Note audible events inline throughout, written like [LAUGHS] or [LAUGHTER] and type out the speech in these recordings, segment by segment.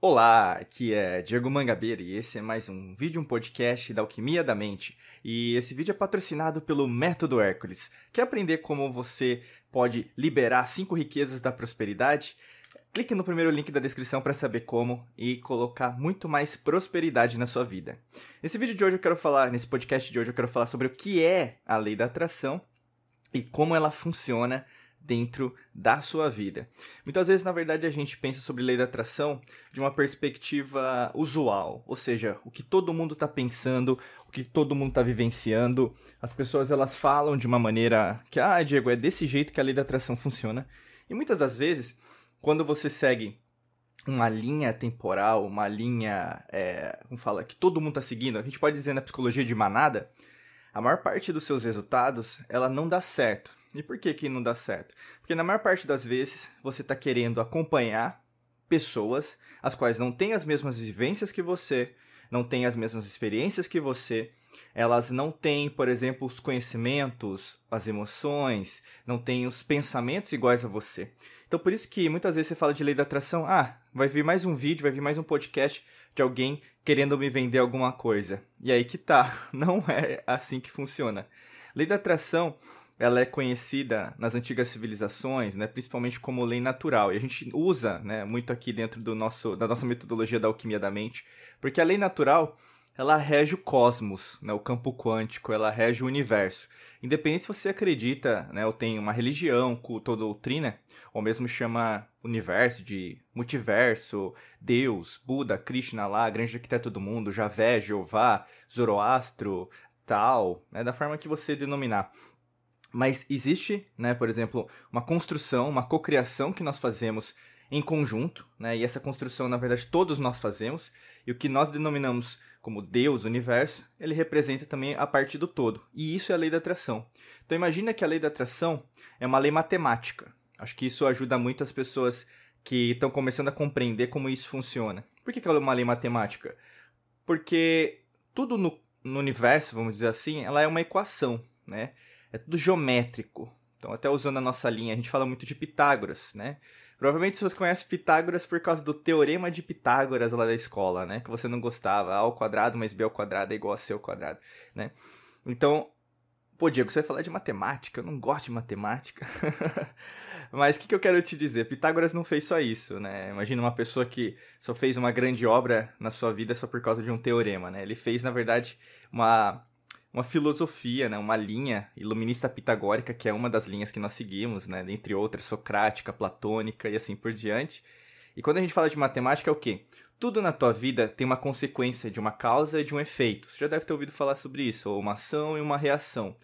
Olá, aqui é Diego Mangabeira e esse é mais um vídeo, um podcast da Alquimia da Mente. E esse vídeo é patrocinado pelo Método Hércules. Quer aprender como você pode liberar cinco riquezas da prosperidade? Clique no primeiro link da descrição para saber como e colocar muito mais prosperidade na sua vida. Nesse vídeo de hoje eu quero falar, nesse podcast de hoje eu quero falar sobre o que é a lei da atração e como ela funciona dentro da sua vida. Muitas vezes, na verdade, a gente pensa sobre lei da atração de uma perspectiva usual, ou seja, o que todo mundo está pensando, o que todo mundo está vivenciando. As pessoas elas falam de uma maneira que, ah, Diego, é desse jeito que a lei da atração funciona. E muitas das vezes, quando você segue uma linha temporal, uma linha, é, como fala, que todo mundo está seguindo, a gente pode dizer na psicologia de manada, a maior parte dos seus resultados, ela não dá certo. E por que que não dá certo? Porque na maior parte das vezes você está querendo acompanhar pessoas as quais não têm as mesmas vivências que você, não têm as mesmas experiências que você, elas não têm, por exemplo, os conhecimentos, as emoções, não têm os pensamentos iguais a você. Então por isso que muitas vezes você fala de lei da atração, ah, vai vir mais um vídeo, vai vir mais um podcast de alguém querendo me vender alguma coisa. E aí que tá, [LAUGHS] não é assim que funciona. Lei da atração ela é conhecida nas antigas civilizações, né, principalmente como lei natural. E a gente usa né, muito aqui dentro do nosso, da nossa metodologia da alquimia da mente, porque a lei natural ela rege o cosmos, né, o campo quântico, ela rege o universo. Independente se você acredita, né, ou tem uma religião, culto ou doutrina, ou mesmo chama universo de multiverso, Deus, Buda, Krishna lá, grande arquiteto do mundo, Javé, Jeová, Zoroastro, tal, né, da forma que você denominar. Mas existe, né, por exemplo, uma construção, uma cocriação que nós fazemos em conjunto, né, e essa construção, na verdade, todos nós fazemos, e o que nós denominamos como Deus, universo, ele representa também a parte do todo. E isso é a lei da atração. Então imagina que a lei da atração é uma lei matemática. Acho que isso ajuda muito as pessoas que estão começando a compreender como isso funciona. Por que, ela é uma lei matemática? Porque tudo no, no universo, vamos dizer assim, ela é uma equação, né? É tudo geométrico. Então, até usando a nossa linha, a gente fala muito de Pitágoras, né? Provavelmente você conhece Pitágoras por causa do teorema de Pitágoras lá da escola, né? Que você não gostava. A ao quadrado mais b ao quadrado é igual a c ao quadrado, né? Então, pô, Diego, você vai falar de matemática? Eu não gosto de matemática. [LAUGHS] Mas o que, que eu quero te dizer? Pitágoras não fez só isso, né? Imagina uma pessoa que só fez uma grande obra na sua vida só por causa de um teorema, né? Ele fez, na verdade, uma uma filosofia, né, uma linha iluminista pitagórica, que é uma das linhas que nós seguimos, né, dentre outras, socrática, platônica e assim por diante. E quando a gente fala de matemática, é o quê? Tudo na tua vida tem uma consequência de uma causa e de um efeito. Você já deve ter ouvido falar sobre isso, ou uma ação e uma reação.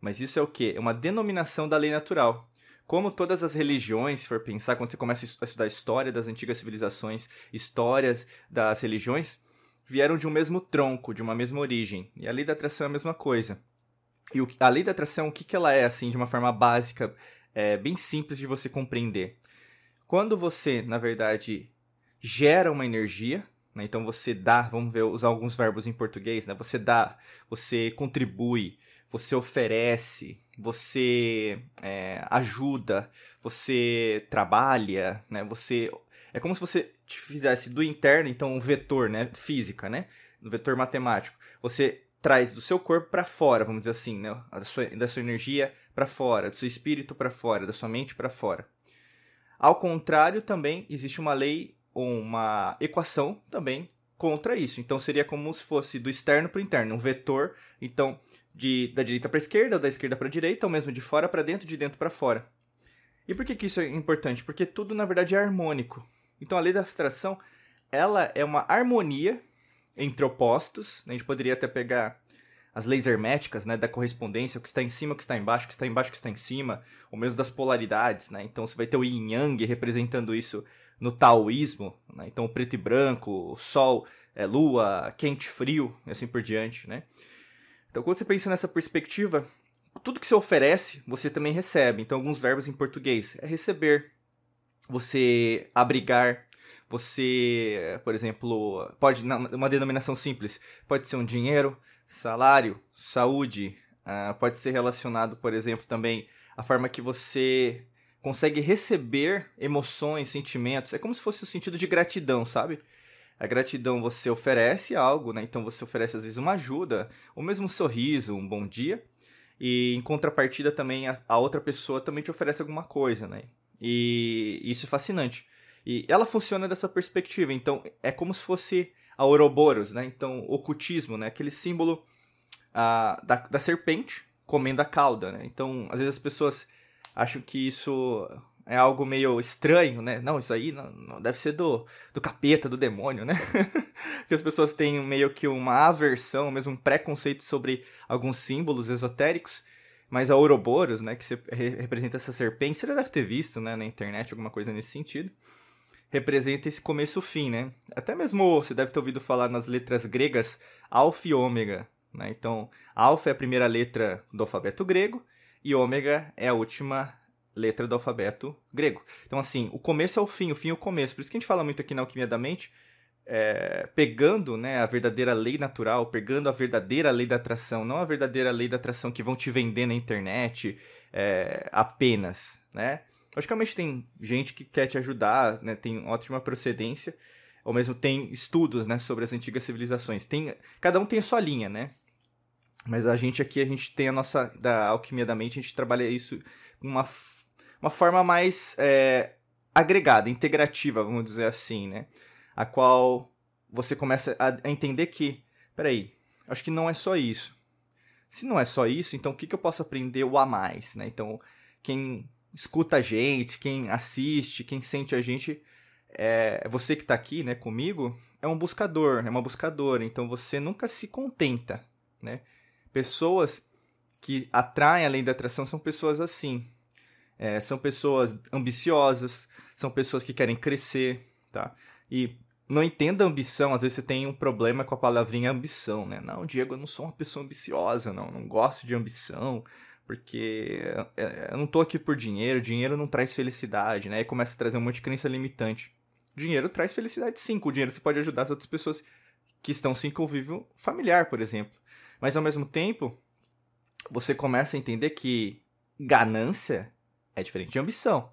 Mas isso é o quê? É uma denominação da lei natural. Como todas as religiões, se for pensar, quando você começa a estudar história das antigas civilizações, histórias das religiões, vieram de um mesmo tronco, de uma mesma origem. E a lei da atração é a mesma coisa. E o, a lei da atração, o que, que ela é, assim, de uma forma básica, é, bem simples de você compreender? Quando você, na verdade, gera uma energia, né, então você dá, vamos ver, usar alguns verbos em português, né? Você dá, você contribui, você oferece, você é, ajuda, você trabalha, né? Você é como se você fizesse do interno, então um vetor, né, física, né, um vetor matemático. Você traz do seu corpo para fora, vamos dizer assim, né, da sua, da sua energia para fora, do seu espírito para fora, da sua mente para fora. Ao contrário, também existe uma lei ou uma equação também contra isso. Então seria como se fosse do externo para o interno, um vetor, então de da direita para esquerda, da esquerda para direita, ou mesmo de fora para dentro, de dentro para fora. E por que, que isso é importante? Porque tudo na verdade é harmônico. Então a lei da abstração, ela é uma harmonia entre opostos. A gente poderia até pegar as leis herméticas, né, da correspondência, o que está em cima, o que está embaixo, o que está embaixo, o que está em cima, ou mesmo das polaridades, né? Então você vai ter o yin yang representando isso no taoísmo, né? Então preto e branco, sol, é lua, quente, frio, e assim por diante, né? Então quando você pensa nessa perspectiva, tudo que você oferece, você também recebe. Então alguns verbos em português é receber, você abrigar, você, por exemplo, pode, uma denominação simples, pode ser um dinheiro, salário, saúde, uh, pode ser relacionado, por exemplo, também a forma que você consegue receber emoções, sentimentos, é como se fosse o sentido de gratidão, sabe? A gratidão você oferece algo, né? Então você oferece às vezes uma ajuda, ou mesmo um sorriso, um bom dia. E em contrapartida também a, a outra pessoa também te oferece alguma coisa, né? E isso é fascinante. E ela funciona dessa perspectiva. Então é como se fosse a Ouroboros, né? Então ocultismo, né? Aquele símbolo uh, da, da serpente comendo a cauda, né? Então às vezes as pessoas acham que isso é algo meio estranho, né? Não, isso aí não, não deve ser do, do capeta, do demônio, né? [LAUGHS] que as pessoas têm meio que uma aversão, mesmo um preconceito sobre alguns símbolos esotéricos. Mas a Ouroboros, né, que representa essa serpente, você já deve ter visto, né, na internet, alguma coisa nesse sentido. Representa esse começo-fim, né? Até mesmo você deve ter ouvido falar nas letras gregas Alfa e Ômega, né? Então, Alfa é a primeira letra do alfabeto grego e Ômega é a última letra do alfabeto grego. Então, assim, o começo é o fim, o fim é o começo. Por isso que a gente fala muito aqui na Alquimia da Mente, é, pegando né, a verdadeira lei natural, pegando a verdadeira lei da atração, não a verdadeira lei da atração que vão te vender na internet é, apenas, né? Logicamente tem gente que quer te ajudar, né, tem ótima procedência, ou mesmo tem estudos né, sobre as antigas civilizações. Tem, cada um tem a sua linha, né? Mas a gente aqui, a gente tem a nossa, da alquimia da mente, a gente trabalha isso com uma uma forma mais é, agregada, integrativa, vamos dizer assim, né? A qual você começa a, entender que, peraí, acho que não é só isso. Se não é só isso, então o que, que eu posso aprender o a mais, né? Então, quem escuta a gente, quem assiste, quem sente a gente, é, você que está aqui, né, comigo, é um buscador, é uma buscadora. Então, você nunca se contenta, né? Pessoas que atraem além da atração são pessoas assim, é, são pessoas ambiciosas, são pessoas que querem crescer, tá? E não entenda ambição, às vezes você tem um problema com a palavrinha ambição, né? Não, Diego, eu não sou uma pessoa ambiciosa, não, não gosto de ambição, porque eu não tô aqui por dinheiro, dinheiro não traz felicidade, né? E começa a trazer um monte de crença limitante. Dinheiro traz felicidade sim, com o dinheiro você pode ajudar as outras pessoas que estão sem convívio familiar, por exemplo. Mas ao mesmo tempo, você começa a entender que ganância é diferente de ambição?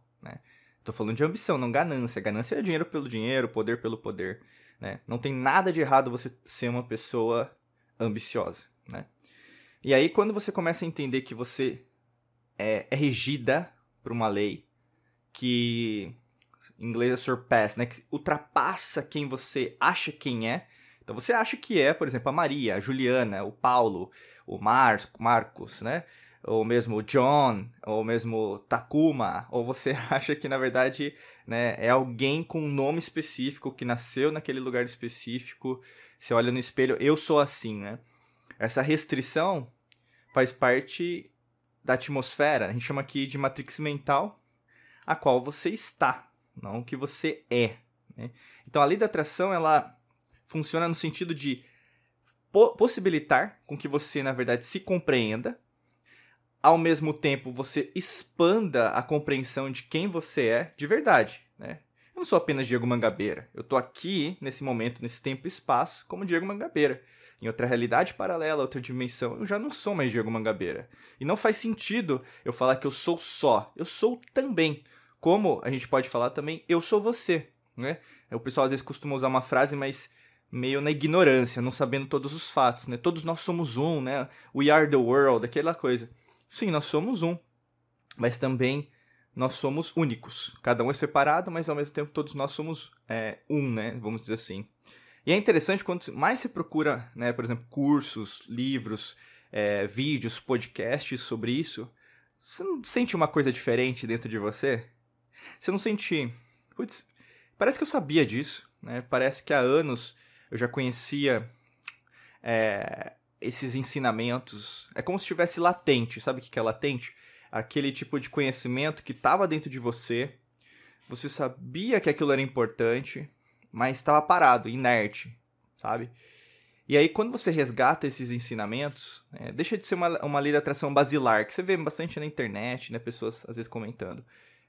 Tô falando de ambição, não ganância. Ganância é dinheiro pelo dinheiro, poder pelo poder, né? Não tem nada de errado você ser uma pessoa ambiciosa, né? E aí, quando você começa a entender que você é, é regida por uma lei que em inglês é surpass, né? Que ultrapassa quem você acha quem é. Então você acha que é, por exemplo, a Maria, a Juliana, o Paulo, o Mar Marcos, né? Ou mesmo John, ou mesmo Takuma, ou você [LAUGHS] acha que na verdade né, é alguém com um nome específico que nasceu naquele lugar específico. Você olha no espelho, eu sou assim, né? Essa restrição faz parte da atmosfera, a gente chama aqui de matrix mental, a qual você está, não o que você é. Né? Então a lei da atração ela funciona no sentido de possibilitar com que você na verdade se compreenda ao mesmo tempo você expanda a compreensão de quem você é de verdade, né? Eu não sou apenas Diego Mangabeira. Eu tô aqui, nesse momento, nesse tempo e espaço, como Diego Mangabeira. Em outra realidade paralela, outra dimensão, eu já não sou mais Diego Mangabeira. E não faz sentido eu falar que eu sou só. Eu sou também. Como a gente pode falar também, eu sou você, né? O pessoal às vezes costuma usar uma frase, mas meio na ignorância, não sabendo todos os fatos, né? Todos nós somos um, né? We are the world, aquela coisa. Sim, nós somos um, mas também nós somos únicos. Cada um é separado, mas ao mesmo tempo todos nós somos é, um, né? Vamos dizer assim. E é interessante quando mais se procura, né, por exemplo, cursos, livros, é, vídeos, podcasts sobre isso, você não sente uma coisa diferente dentro de você? Você não sente. Putz, parece que eu sabia disso, né? Parece que há anos eu já conhecia é, esses ensinamentos. É como se estivesse latente. Sabe o que é latente? Aquele tipo de conhecimento que estava dentro de você. Você sabia que aquilo era importante, mas estava parado, inerte, sabe? E aí, quando você resgata esses ensinamentos, é, deixa de ser uma, uma lei da atração basilar, que você vê bastante na internet, né? Pessoas às vezes comentando.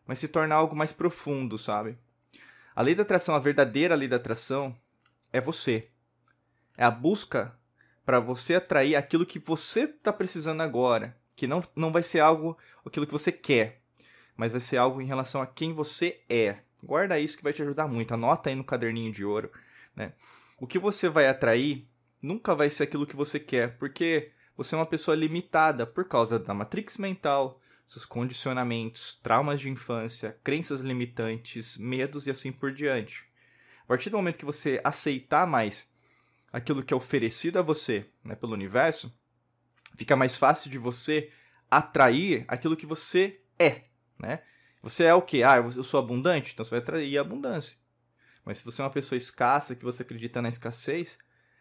Mas se torna algo mais profundo, sabe? A lei da atração, a verdadeira lei da atração, é você. É a busca para você atrair aquilo que você está precisando agora, que não, não vai ser algo aquilo que você quer, mas vai ser algo em relação a quem você é. Guarda isso que vai te ajudar muito. Anota aí no caderninho de ouro, né? O que você vai atrair nunca vai ser aquilo que você quer, porque você é uma pessoa limitada por causa da matrix mental, seus condicionamentos, traumas de infância, crenças limitantes, medos e assim por diante. A partir do momento que você aceitar mais aquilo que é oferecido a você né, pelo universo, fica mais fácil de você atrair aquilo que você é, né? Você é o quê? Ah, eu sou abundante, então você vai atrair a abundância. Mas se você é uma pessoa escassa, que você acredita na escassez,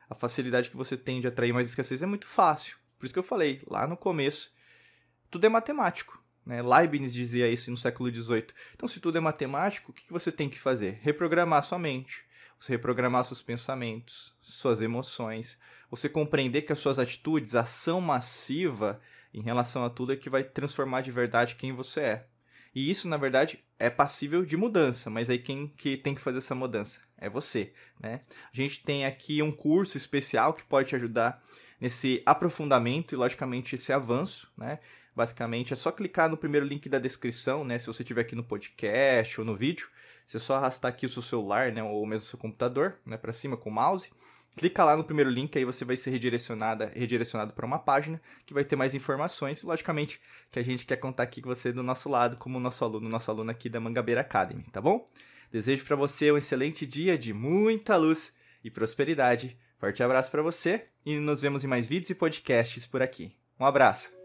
a facilidade que você tem de atrair mais escassez é muito fácil. Por isso que eu falei lá no começo, tudo é matemático. Né? Leibniz dizia isso no século XVIII. Então, se tudo é matemático, o que você tem que fazer? Reprogramar sua mente, você reprogramar seus pensamentos, suas emoções, você compreender que as suas atitudes, ação massiva em relação a tudo é que vai transformar de verdade quem você é. E isso, na verdade, é passível de mudança, mas aí quem que tem que fazer essa mudança? É você, né? A gente tem aqui um curso especial que pode te ajudar nesse aprofundamento e, logicamente, esse avanço, né? Basicamente, é só clicar no primeiro link da descrição, né? Se você estiver aqui no podcast ou no vídeo, você é só arrastar aqui o seu celular, né? Ou mesmo o seu computador, né? Para cima com o mouse Clica lá no primeiro link, aí você vai ser redirecionada, redirecionado para uma página que vai ter mais informações. Logicamente, que a gente quer contar aqui com você do nosso lado, como nosso aluno, nosso aluno aqui da Mangabeira Academy, tá bom? Desejo para você um excelente dia de muita luz e prosperidade. Forte abraço para você e nos vemos em mais vídeos e podcasts por aqui. Um abraço.